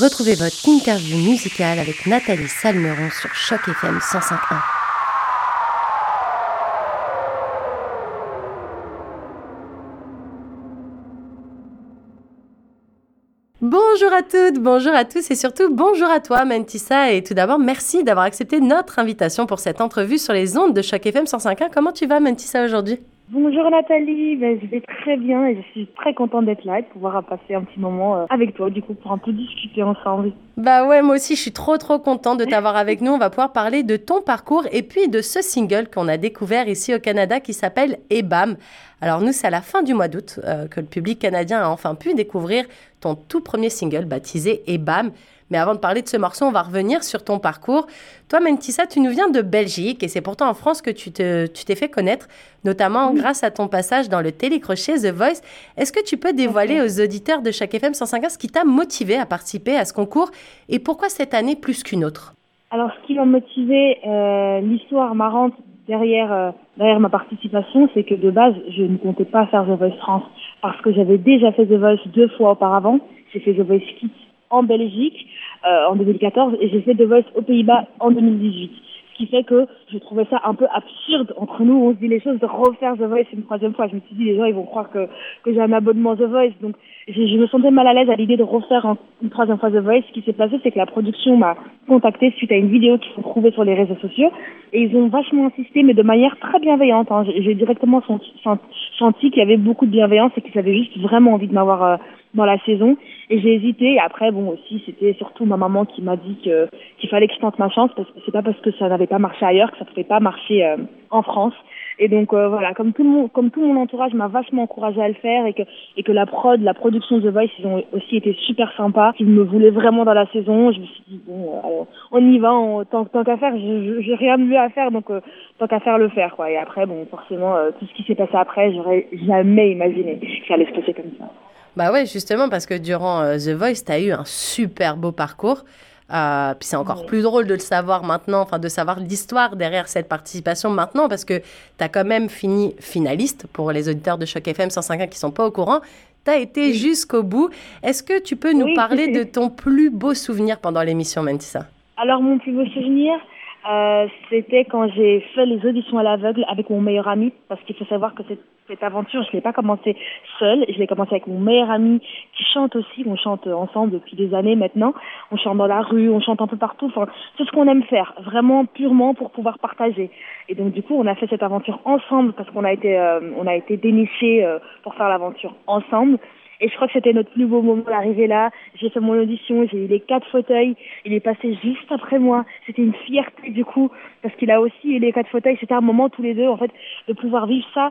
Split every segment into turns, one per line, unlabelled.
Retrouvez votre interview musicale avec Nathalie Salmeron sur Choc FM 105.1. Bonjour à toutes, bonjour à tous et surtout bonjour à toi Mentissa et tout d'abord merci d'avoir accepté notre invitation pour cette entrevue sur les ondes de Choc FM 105.1. Comment tu vas Mentissa aujourd'hui?
Bonjour Nathalie, ben, je vais très bien et je suis très contente d'être là et de pouvoir passer un petit moment euh, avec toi du coup pour un peu discuter ensemble.
Bah ouais, moi aussi je suis trop trop contente de t'avoir avec nous. On va pouvoir parler de ton parcours et puis de ce single qu'on a découvert ici au Canada qui s'appelle EBAM. Alors nous, c'est à la fin du mois d'août euh, que le public canadien a enfin pu découvrir ton tout premier single baptisé EBAM. Mais avant de parler de ce morceau, on va revenir sur ton parcours. Toi, Mentissa, tu nous viens de Belgique et c'est pourtant en France que tu t'es tu fait connaître, notamment grâce à ton passage dans le télécrochet The Voice. Est-ce que tu peux dévoiler aux auditeurs de chaque FM 105 ce qui t'a motivé à participer à ce concours et pourquoi cette année plus qu'une autre?
Alors, ce qui m'a motivé, euh, l'histoire marrante derrière, euh, derrière ma participation, c'est que de base, je ne comptais pas faire The Voice France parce que j'avais déjà fait The Voice deux fois auparavant. J'ai fait The Voice Kids en Belgique euh, en 2014 et j'ai fait The Voice aux Pays-Bas en 2018. Ce qui fait que je trouvais ça un peu absurde entre nous, on se dit les choses, de refaire The Voice une troisième fois. Je me suis dit, les gens, ils vont croire que, que j'ai un abonnement The Voice. Donc, je, me sentais mal à l'aise à l'idée de refaire une troisième fois The Voice. Ce qui s'est passé, c'est que la production m'a contacté suite à une vidéo qu'ils ont trouvée sur les réseaux sociaux. Et ils ont vachement insisté, mais de manière très bienveillante. Hein. J'ai directement senti qu'il y avait beaucoup de bienveillance et qu'ils avaient juste vraiment envie de m'avoir euh, dans la saison. Et j'ai hésité. Après, bon, aussi, c'était surtout ma maman qui m'a dit que qu'il fallait que je tente ma chance parce que c'est pas parce que ça n'avait pas marché ailleurs que ça pouvait pas marcher euh, en France. Et donc euh, voilà, comme tout mon comme tout mon entourage m'a vachement encouragé à le faire et que et que la prod, la production de The Voice, ils ont aussi été super sympas. Ils me voulaient vraiment dans la saison. Je me suis dit bon, euh, on y va, tant, tant qu'à faire, j'ai rien de mieux à faire, donc tant qu'à faire le faire quoi. Et après bon, forcément tout ce qui s'est passé après, j'aurais jamais imaginé que ça allait se passer comme ça.
Bah ouais, justement, parce que durant euh, The Voice, tu as eu un super beau parcours. Euh, puis c'est encore plus drôle de le savoir maintenant, enfin de savoir l'histoire derrière cette participation maintenant, parce que tu as quand même fini finaliste pour les auditeurs de Choc FM 105.1 qui sont pas au courant. Tu as été jusqu'au bout. Est-ce que tu peux nous parler de ton plus beau souvenir pendant l'émission, Mentissa?
Alors, mon plus beau souvenir, euh, c'était quand j'ai fait les auditions à l'aveugle avec mon meilleur ami, parce qu'il faut savoir que cette aventure, je l'ai pas commencé seule, je l'ai commencé avec mon meilleur ami qui chante aussi, on chante ensemble depuis des années maintenant, on chante dans la rue, on chante un peu partout, enfin, c'est ce qu'on aime faire, vraiment purement pour pouvoir partager. Et donc du coup, on a fait cette aventure ensemble parce qu'on a été, euh, on a été dénichés euh, pour faire l'aventure ensemble. Et je crois que c'était notre plus beau moment d'arriver là. J'ai fait mon audition, j'ai eu les quatre fauteuils. Il est passé juste après moi. C'était une fierté du coup, parce qu'il a aussi eu les quatre fauteuils. C'était un moment tous les deux, en fait, de pouvoir vivre ça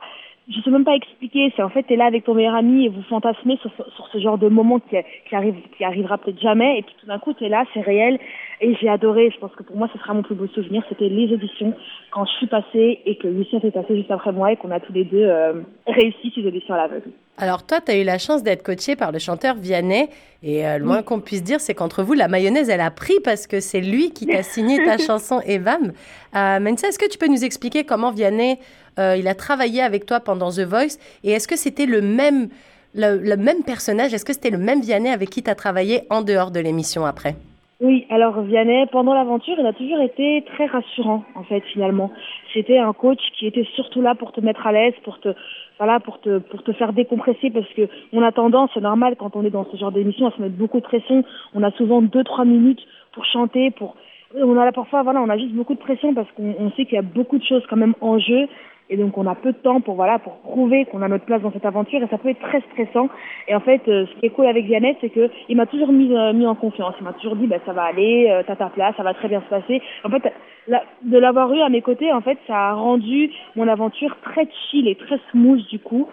je sais même pas expliquer. C'est en fait, tu es là avec ton meilleur ami et vous fantasmez sur, sur ce genre de moment qui, qui, arrive, qui arrivera peut-être jamais. Et puis tout d'un coup, tu es là, c'est réel. Et j'ai adoré. Je pense que pour moi, ce sera mon plus beau souvenir. C'était les auditions quand je suis passée et que Lucien est passé juste après moi et qu'on a tous les deux euh, réussi ces auditions à l'aveugle.
Alors toi, tu as eu la chance d'être coaché par le chanteur Vianney. Et euh, le moins qu'on puisse dire, c'est qu'entre vous, la mayonnaise, elle a pris parce que c'est lui qui t'a signé ta chanson Evam. Euh, Mensa, est-ce que tu peux nous expliquer comment Vianney, euh, il a travaillé avec toi pendant The Voice? Et est-ce que c'était le même, le, même personnage? Est-ce que c'était le même Vianney avec qui tu as travaillé en dehors de l'émission après?
Oui, alors Vianney, pendant l'aventure, il a toujours été très rassurant, en fait, finalement. C'était un coach qui était surtout là pour te mettre à l'aise, pour te, voilà, pour te, pour te faire décompresser, parce que on a tendance, c'est normal quand on est dans ce genre d'émission, à se mettre beaucoup de pression. On a souvent deux, trois minutes pour chanter, pour, on a parfois, voilà, on a juste beaucoup de pression parce qu'on sait qu'il y a beaucoup de choses quand même en jeu. Et donc on a peu de temps pour voilà pour prouver qu'on a notre place dans cette aventure et ça peut être très stressant. Et en fait, euh, ce qui est cool avec Vianney, c'est que il m'a toujours mis euh, mis en confiance. Il m'a toujours dit bah ça va aller, euh, t'as ta place, ça va très bien se passer. En fait, de l'avoir eu à mes côtés, en fait, ça a rendu mon aventure très chill et très smooth du coup.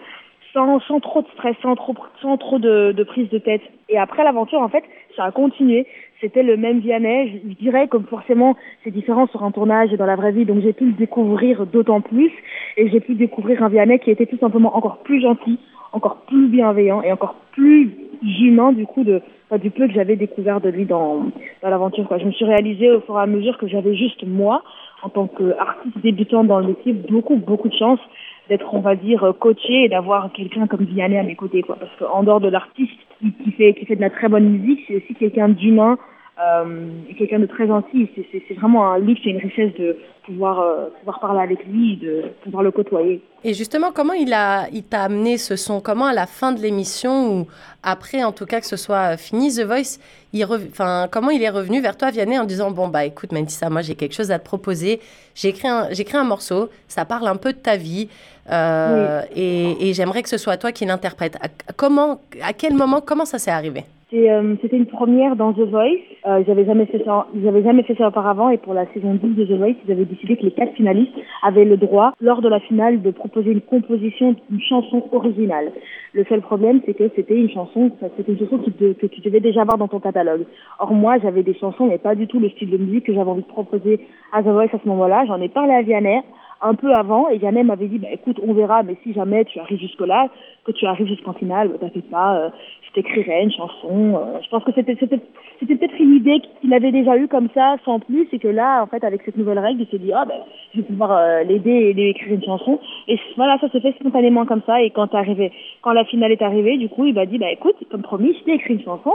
Sans, sans trop de stress, sans trop, sans trop de, de prise de tête. Et après l'aventure, en fait, ça a continué c'était le même Vianney. Je, dirais que forcément c'est différent sur un tournage et dans la vraie vie, donc j'ai pu le découvrir d'autant plus et j'ai pu découvrir un Vianney qui était tout simplement encore plus gentil, encore plus bienveillant et encore plus humain du coup de du peu que j'avais découvert de lui dans, dans l'aventure. Je me suis réalisée au fur et à mesure que j'avais juste moi, en tant qu'artiste débutant dans le métier, beaucoup, beaucoup de chance d'être, on va dire, coachée et d'avoir quelqu'un comme Vianney à mes côtés. Quoi. Parce qu'en dehors de l'artiste, qui, qui, fait, qui fait de la très bonne musique, c'est aussi quelqu'un d'humain, euh, quelqu'un de très gentil. C'est vraiment un luxe et une richesse de pouvoir, euh, pouvoir parler avec lui, de pouvoir le côtoyer.
Et justement, comment il a, il t'a amené ce son? Comment à la fin de l'émission ou après, en tout cas, que ce soit fini, The Voice, il enfin, comment il est revenu vers toi, Vianney, en disant bon bah écoute, ça, moi j'ai quelque chose à te proposer. J'ai écrit un, j'ai écrit un morceau, ça parle un peu de ta vie. Euh, et, et j'aimerais que ce soit toi qui l'interprète. Comment, à quel moment, comment ça s'est arrivé?
euh, c'était une première dans The Voice. Euh, j'avais jamais fait ça, jamais fait ça auparavant et pour la saison 12 de The Voice, ils avaient décidé que les quatre finalistes avaient le droit, lors de la finale, de proposer une composition d'une chanson originale. Le seul problème, c'est que c'était une chanson, c'était une chanson que tu devais déjà avoir dans ton catalogue. Or moi, j'avais des chansons, mais pas du tout le style de musique que j'avais envie de proposer à The Voice à ce moment-là. J'en ai parlé à Vianney un peu avant et Vianney m'avait dit bah écoute on verra mais si jamais tu arrives jusque là que tu arrives jusqu'en finale bah, t'inquiète pas euh, je t'écrirai une chanson euh, je pense que c'était peut-être une idée qu'il avait déjà eue comme ça sans plus et que là en fait avec cette nouvelle règle il s'est dit ah ben je vais pouvoir euh, l'aider et lui écrire une chanson. Et voilà ça s'est fait spontanément comme ça et quand arrivé quand la finale est arrivée du coup il m'a dit bah écoute comme promis je t'ai écrit une chanson.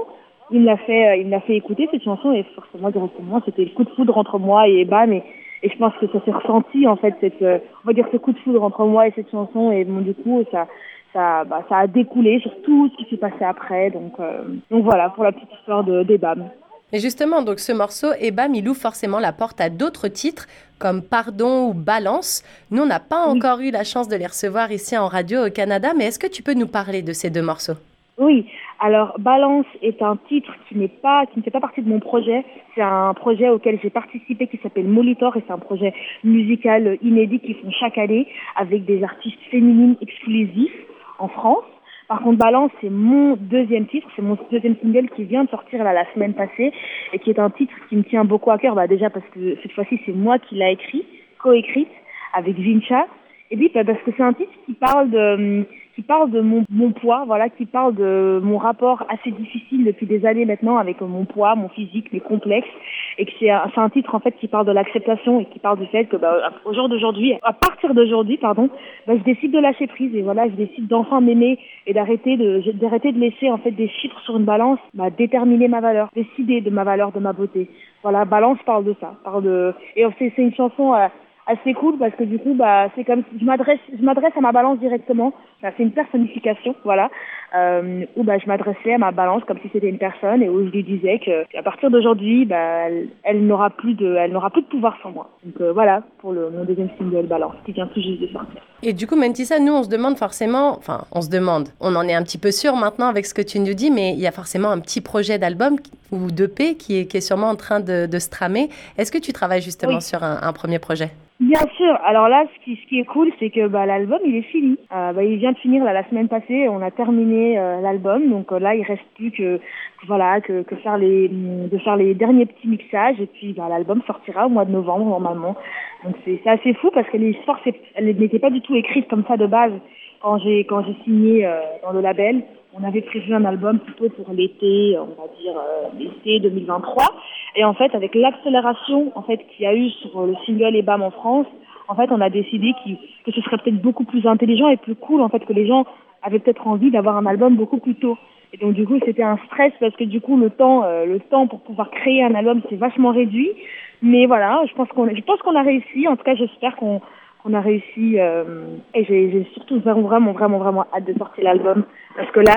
Il me l'a fait il m'a fait écouter cette chanson et forcément directement c'était le coup de foudre entre moi et Bam et et je pense que ça s'est ressenti en fait cette euh, on va dire ce coup de foudre entre moi et cette chanson et du coup ça ça bah, ça a découlé sur tout ce qui s'est passé après donc euh, donc voilà pour la petite histoire de d'Ebam.
Et justement, donc ce morceau, Ebam, il ouvre forcément la porte à d'autres titres comme Pardon ou Balance. Nous, on n'a pas encore eu la chance de les recevoir ici en radio au Canada, mais est-ce que tu peux nous parler de ces deux morceaux?
Oui, alors, Balance est un titre qui n'est pas, qui ne fait pas partie de mon projet. C'est un projet auquel j'ai participé qui s'appelle Molitor et c'est un projet musical inédit qu'ils font chaque année avec des artistes féminines exclusifs en France. Par contre, Balance, c'est mon deuxième titre, c'est mon deuxième single qui vient de sortir là, la semaine passée et qui est un titre qui me tient beaucoup à cœur. Bah, déjà parce que cette fois-ci, c'est moi qui l'a écrit, coécrite avec Vincha. Et puis, bah, parce que c'est un titre qui parle de, qui parle de mon, mon poids, voilà, qui parle de mon rapport assez difficile depuis des années maintenant avec mon poids, mon physique, mes complexes, et que c'est un, un, titre en fait qui parle de l'acceptation et qui parle du fait que bah, au jour d'aujourd'hui, à partir d'aujourd'hui, pardon, bah, je décide de lâcher prise et voilà, je décide d'enfin m'aimer et d'arrêter de d'arrêter de laisser en fait des chiffres sur une balance bah, déterminer ma valeur, décider de ma valeur, de ma beauté. Voilà, balance parle de ça, parle de et c'est une chanson. Euh, assez cool parce que du coup bah c'est comme si je m'adresse je m'adresse à ma balance directement. C'est une personnification voilà euh, où bah je m'adressais à ma balance comme si c'était une personne et où je lui disais que à partir d'aujourd'hui bah elle, elle n'aura plus de elle n'aura plus de pouvoir sans moi donc euh, voilà pour le mon deuxième single balance qui vient tout juste de sortir
et du coup Mentissa nous on se demande forcément enfin on se demande on en est un petit peu sûr maintenant avec ce que tu nous dis mais il y a forcément un petit projet d'album ou d'EP qui est qui est sûrement en train de, de se tramer est-ce que tu travailles justement oui. sur un, un premier projet?
Bien sûr. Alors là, ce qui, ce qui est cool, c'est que bah, l'album, il est fini. Euh, bah, il vient de finir là, la semaine passée. On a terminé euh, l'album. Donc euh, là, il reste plus que voilà que, que faire les de faire les derniers petits mixages. Et puis bah, l'album sortira au mois de novembre normalement. Donc c'est assez fou parce que l'histoire, elle n'était pas du tout écrite comme ça de base quand j'ai quand j'ai signé euh, dans le label. On avait prévu un album plutôt pour l'été, on va dire l'été 2023. Et en fait, avec l'accélération en fait qu'il y a eu sur le single EBAM en France, en fait, on a décidé qu que ce serait peut-être beaucoup plus intelligent et plus cool en fait que les gens avaient peut-être envie d'avoir un album beaucoup plus tôt. Et donc du coup, c'était un stress parce que du coup, le temps, euh, le temps pour pouvoir créer un album, c'est vachement réduit. Mais voilà, je pense qu'on, je pense qu'on a réussi. En tout cas, j'espère qu'on on a réussi euh, et j'ai surtout vraiment vraiment vraiment hâte de sortir l'album parce que là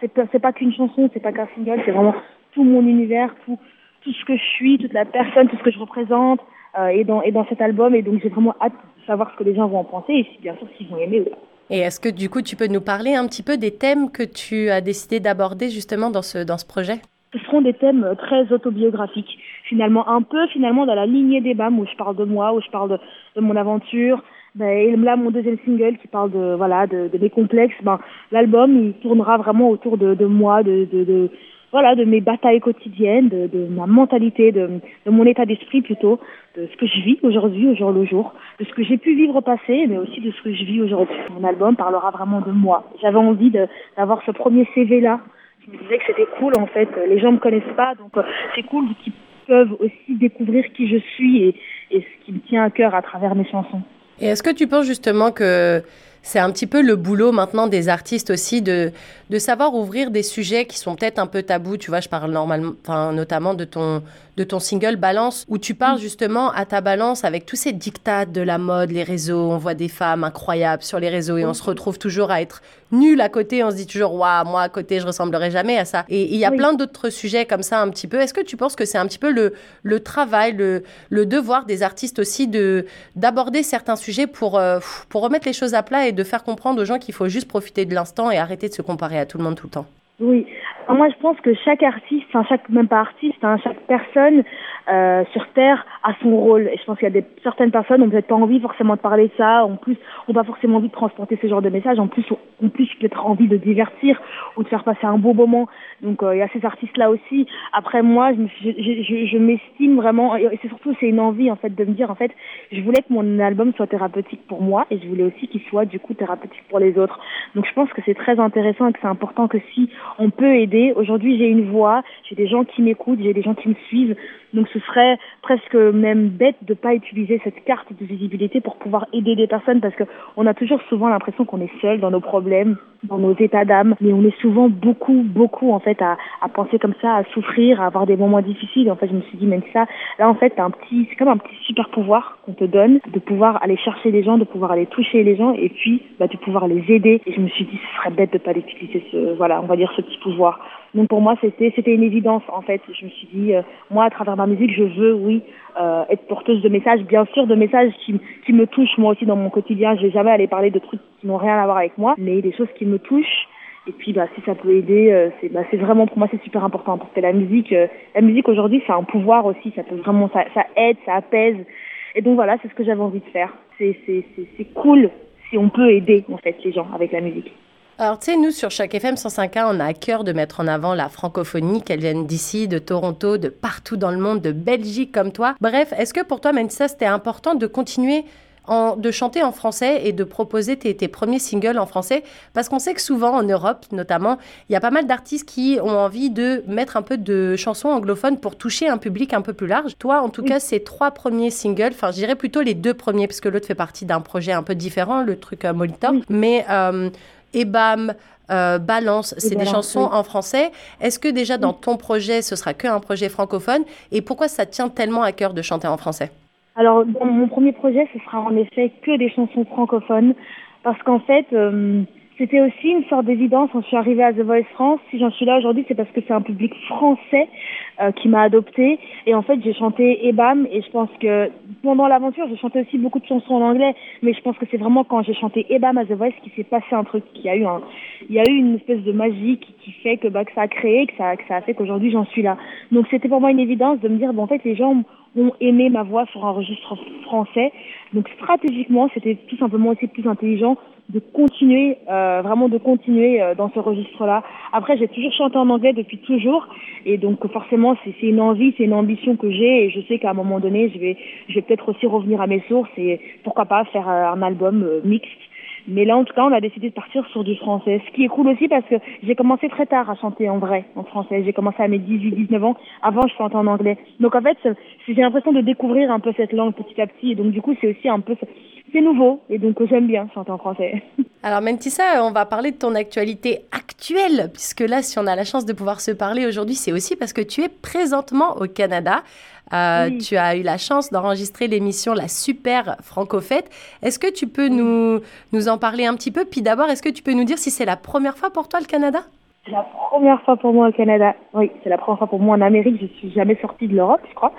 c'est pas, pas qu'une chanson c'est pas qu'un single c'est vraiment tout mon univers tout tout ce que je suis toute la personne tout ce que je représente euh, et dans et dans cet album et donc j'ai vraiment hâte de savoir ce que les gens vont en penser et si bien sûr s'ils vont aimer ou pas.
Et est-ce que du coup tu peux nous parler un petit peu des thèmes que tu as décidé d'aborder justement dans ce dans ce projet?
Ce seront des thèmes très autobiographiques. Finalement un peu finalement dans la lignée des BAM où je parle de moi, où je parle de, mon aventure. Ben, et là, mon deuxième single qui parle de voilà de, de mes complexes, ben l'album il tournera vraiment autour de, moi, de voilà de mes batailles quotidiennes, de, de ma mentalité, de, de mon état d'esprit plutôt, de ce que je vis aujourd'hui au jour le jour, de ce que j'ai pu vivre au passé, mais aussi de ce que je vis aujourd'hui. Mon album parlera vraiment de moi. J'avais envie d'avoir ce premier CV là. Je me disais que c'était cool en fait. Les gens me connaissent pas, donc c'est cool qu'ils peuvent aussi découvrir qui je suis et, et ce qui me tient à cœur à travers mes chansons.
Et est-ce que tu penses justement que c'est un petit peu le boulot maintenant des artistes aussi de, de savoir ouvrir des sujets qui sont peut-être un peu tabous. Tu vois, je parle normalement, enfin, notamment de ton, de ton single Balance, où tu parles justement à ta balance avec tous ces dictats de la mode, les réseaux. On voit des femmes incroyables sur les réseaux et on se retrouve toujours à être nul à côté. On se dit toujours, waouh, moi à côté, je ressemblerai jamais à ça. Et il y a plein d'autres sujets comme ça un petit peu. Est-ce que tu penses que c'est un petit peu le, le travail, le, le devoir des artistes aussi de d'aborder certains sujets pour, euh, pour remettre les choses à plat et de faire comprendre aux gens qu'il faut juste profiter de l'instant et arrêter de se comparer à tout le monde tout le temps?
Oui. Moi, je pense que chaque artiste, enfin chaque même pas artiste, hein, chaque personne euh, sur Terre a son rôle. Et je pense qu'il y a des, certaines personnes ont peut-être pas envie forcément de parler de ça. En plus, on n'a pas forcément envie de transporter ce genre de message. En plus, on, plus peut-être envie de divertir ou de faire passer un beau moment. Donc, euh, il y a ces artistes-là aussi. Après, moi, je, je, je, je m'estime vraiment. Et c'est surtout, c'est une envie en fait de me dire, en fait, je voulais que mon album soit thérapeutique pour moi et je voulais aussi qu'il soit du coup thérapeutique pour les autres. Donc, je pense que c'est très intéressant et que c'est important que si on peut aider. Aujourd'hui, j'ai une voix, j'ai des gens qui m'écoutent, j'ai des gens qui me suivent. Donc ce serait presque même bête de pas utiliser cette carte de visibilité pour pouvoir aider des personnes parce que on a toujours souvent l'impression qu'on est seul dans nos problèmes, dans nos états d'âme, mais on est souvent beaucoup, beaucoup en fait à, à penser comme ça, à souffrir, à avoir des moments difficiles. En fait, je me suis dit même ça, là en fait, un petit, c'est comme un petit super pouvoir qu'on te donne de pouvoir aller chercher les gens, de pouvoir aller toucher les gens et puis bah, de pouvoir les aider. Et je me suis dit ce serait bête de pas l'utiliser, ce, voilà, on va dire ce petit pouvoir. Donc pour moi, c'était c'était une évidence en fait. Je me suis dit, euh, moi, à travers ma musique, je veux, oui, euh, être porteuse de messages, bien sûr, de messages qui, qui me touchent moi aussi dans mon quotidien. Je vais jamais aller parler de trucs qui n'ont rien à voir avec moi, mais des choses qui me touchent. Et puis, bah, si ça peut aider, euh, c'est bah, c'est vraiment pour moi c'est super important parce que la musique, la musique aujourd'hui, c'est un pouvoir aussi. Ça peut vraiment, ça, ça aide, ça apaise. Et donc voilà, c'est ce que j'avais envie de faire. C'est c'est c'est cool si on peut aider en fait les gens avec la musique.
Alors, tu sais, nous, sur chaque FM 105.1, on a à cœur de mettre en avant la francophonie, qu'elle vienne d'ici, de Toronto, de partout dans le monde, de Belgique comme toi. Bref, est-ce que pour toi, ça, c'était important de continuer en, de chanter en français et de proposer tes, tes premiers singles en français? Parce qu'on sait que souvent, en Europe notamment, il y a pas mal d'artistes qui ont envie de mettre un peu de chansons anglophones pour toucher un public un peu plus large. Toi, en tout cas, ces trois premiers singles, enfin, je dirais plutôt les deux premiers, parce que l'autre fait partie d'un projet un peu différent, le truc euh, Molitor. Mais euh, et bam, euh, Balance, c'est des chansons en français. Est-ce que déjà dans ton projet, ce sera qu'un projet francophone? Et pourquoi ça tient tellement à cœur de chanter en français?
Alors, dans mon premier projet, ce sera en effet que des chansons francophones. Parce qu'en fait, euh, c'était aussi une sorte d'évidence quand je suis arrivée à The Voice France. Si j'en suis là aujourd'hui, c'est parce que c'est un public français euh, qui m'a adopté. Et en fait, j'ai chanté Ebam. Et je pense que pendant l'aventure, j'ai chanté aussi beaucoup de chansons en anglais. Mais je pense que c'est vraiment quand j'ai chanté Ebam à The Voice qu'il s'est passé un truc. Il y a eu un, il y a eu une espèce de magie qui, qui fait que, bah, que ça a créé, que ça, que ça a fait qu'aujourd'hui j'en suis là. Donc c'était pour moi une évidence de me dire, bon, en fait, les gens ont aimé ma voix sur un registre français. Donc stratégiquement, c'était tout simplement aussi plus intelligent de continuer, euh, vraiment de continuer euh, dans ce registre-là. Après, j'ai toujours chanté en anglais depuis toujours, et donc forcément, c'est une envie, c'est une ambition que j'ai, et je sais qu'à un moment donné, je vais, je vais peut-être aussi revenir à mes sources et pourquoi pas faire euh, un album mixte mais là, en tout cas, on a décidé de partir sur du français. Ce qui est cool aussi parce que j'ai commencé très tard à chanter en vrai, en français. J'ai commencé à mes 18, 19 ans. Avant, je chantais en anglais. Donc, en fait, j'ai l'impression de découvrir un peu cette langue petit à petit. Et donc, du coup, c'est aussi un peu, c'est nouveau. Et donc, j'aime bien chanter en français.
Alors, Mentissa, on va parler de ton actualité actuelle, puisque là, si on a la chance de pouvoir se parler aujourd'hui, c'est aussi parce que tu es présentement au Canada. Euh, tu as eu la chance d'enregistrer l'émission La Super Francofête. Est-ce que tu peux nous, nous en parler un petit peu? Puis d'abord, est-ce que tu peux nous dire si c'est la première fois pour toi le Canada?
C'est la première fois pour moi au Canada. Oui, c'est la première fois pour moi en Amérique. Je suis jamais sortie de l'Europe, je crois.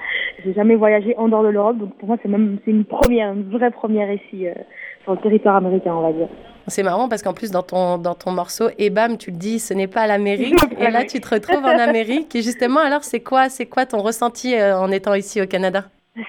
J'ai jamais voyagé en dehors de l'Europe. Donc pour moi, c'est même c'est une première, une vraie première ici euh, sur le territoire américain, on va dire.
C'est marrant parce qu'en plus, dans ton, dans ton morceau, et bam, tu le dis, ce n'est pas l'Amérique. et là, tu te retrouves en Amérique. Et justement, alors, c'est quoi, c'est quoi ton ressenti euh, en étant ici au Canada?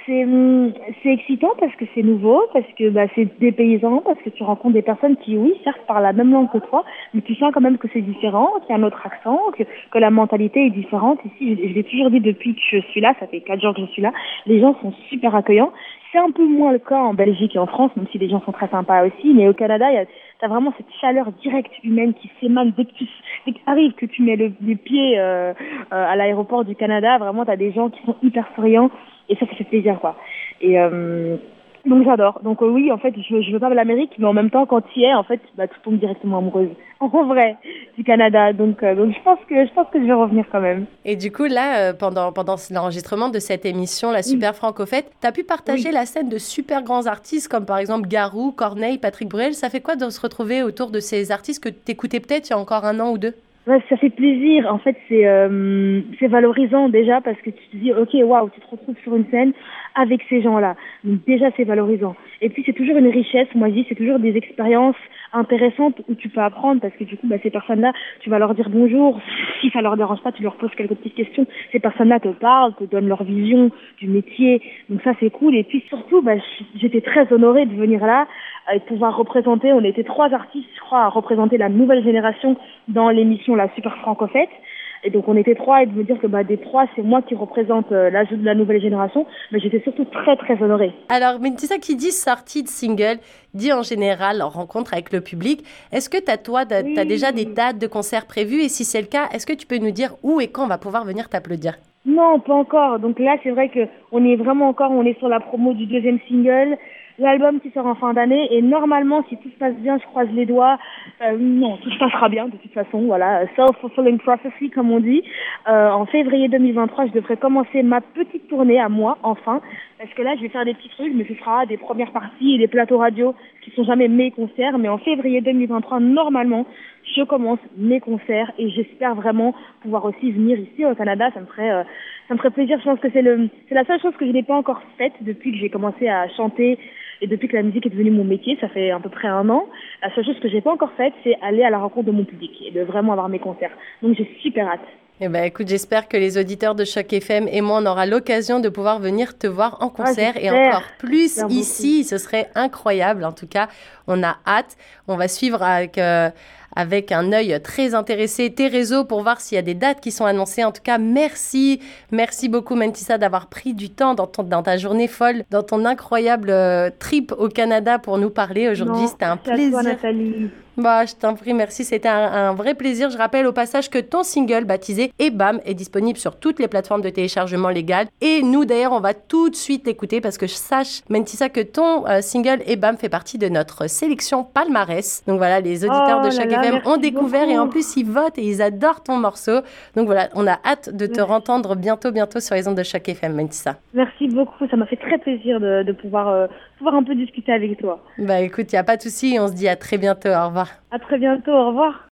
C'est hum, c'est excitant parce que c'est nouveau, parce que bah, c'est des paysans, parce que tu rencontres des personnes qui, oui, certes, parlent la même langue que toi, mais tu sens quand même que c'est différent, qu'il y a un autre accent, que, que la mentalité est différente. Ici, je, je l'ai toujours dit depuis que je suis là, ça fait quatre jours que je suis là, les gens sont super accueillants. C'est un peu moins le cas en Belgique et en France, même si les gens sont très sympas aussi, mais au Canada, il y a tu as vraiment cette chaleur directe humaine qui s'émane dès que tu dès que arrives, que tu mets le, les pieds euh, euh, à l'aéroport du Canada. Vraiment, tu as des gens qui sont hyper souriants et ça, ça fait plaisir, quoi. Et, euh, Donc j'adore. Donc euh, oui, en fait, je, je veux pas l'Amérique, mais en même temps, quand tu y es, en fait, bah, tu tombes directement amoureuse. En vrai, du Canada. Donc, euh, donc je pense que je pense que je vais revenir quand même.
Et du coup, là, euh, pendant pendant l'enregistrement de cette émission, la Super Franco Fête, tu as pu partager la scène de super grands artistes comme par exemple Garou, Corneille, Patrick Bruel. Ça fait quoi de se retrouver autour de ces artistes que tu écoutais peut-être il y a encore un an ou deux?
Ouais, ça fait plaisir. En fait, c'est euh, c'est valorisant déjà parce que tu te dis, ok, waouh, tu te retrouves sur une scène avec ces gens-là. Donc déjà, c'est valorisant. Et puis, c'est toujours une richesse. Moi, je dis, c'est toujours des expériences intéressantes où tu peux apprendre parce que du coup, bah, ces personnes-là, tu vas leur dire bonjour. Si ça leur dérange pas, tu leur poses quelques petites questions. Ces personnes-là te parlent, te donnent leur vision du métier. Donc ça, c'est cool. Et puis surtout, bah, j'étais très honorée de venir là et de pouvoir représenter. On était trois artistes, je crois, à représenter la nouvelle génération dans l'émission La Super Franco Fête. Et donc on était trois et de me dire que bah, des trois, c'est moi qui représente euh, la, de la nouvelle génération, mais j'étais surtout très très honorée.
Alors, mais ça qui dit sortie de single, dit en général en rencontre avec le public. Est-ce que tu as, toi, tu as déjà des dates de concerts prévues? Et si c'est le cas, est-ce que tu peux nous dire où et quand on va pouvoir venir t'applaudir?
Non, pas encore. Donc là, c'est vrai qu'on est vraiment encore, on est sur la promo du deuxième single l'album qui sort en fin d'année. Et normalement si tout se passe bien je croise les doigts. Euh, non tout se passera bien de toute façon voilà. Self fulfilling prophecy comme on dit. Euh, en février 2023 je devrais commencer ma petite tournée à moi enfin. Parce que là je vais faire des petits trucs mais ce sera des premières parties des plateaux radio qui sont jamais mes concerts. Mais en février 2023 normalement je commence mes concerts et j'espère vraiment pouvoir aussi venir ici au Canada. Ça me ferait euh, ça me ferait plaisir. Je pense que c'est le c'est la seule chose que je n'ai pas encore faite depuis que j'ai commencé à chanter et depuis que la musique est devenue mon métier, ça fait à peu près un an, la seule chose que j'ai pas encore faite, c'est aller à la rencontre de mon public et de vraiment avoir mes concerts. Donc j'ai super hâte.
Eh ben, écoute, j'espère que les auditeurs de Choc FM et moi, on aura l'occasion de pouvoir venir te voir en ah, concert et encore plus ici. Ce serait incroyable. En tout cas, on a hâte. On va suivre avec, euh, avec un œil très intéressé tes réseaux pour voir s'il y a des dates qui sont annoncées. En tout cas, merci. Merci beaucoup, Mentissa, d'avoir pris du temps dans, ton, dans ta journée folle, dans ton incroyable euh, trip au Canada pour nous parler aujourd'hui. C'était un plaisir.
Nathalie.
Bah, je t'en prie, merci. C'était un, vrai plaisir. Je rappelle au passage que ton single baptisé EBAM est disponible sur toutes les plateformes de téléchargement légales. Et nous, d'ailleurs, on va tout de suite l'écouter parce que je sache, Mentissa, que ton euh, single EBAM fait partie de notre sélection palmarès. Donc voilà, les auditeurs de oh FM ont découvert et en plus, ils votent et ils adorent ton morceau. Donc voilà, on a hâte de te entendre bientôt, bientôt sur les ondes de chaque FM, Mentissa.
Merci beaucoup. Ça m'a fait très plaisir de, pouvoir, euh, pouvoir un peu discuter avec toi.
Bah écoute, il n'y a pas de souci. On se dit à très bientôt. Au revoir.
À très bientôt, au revoir.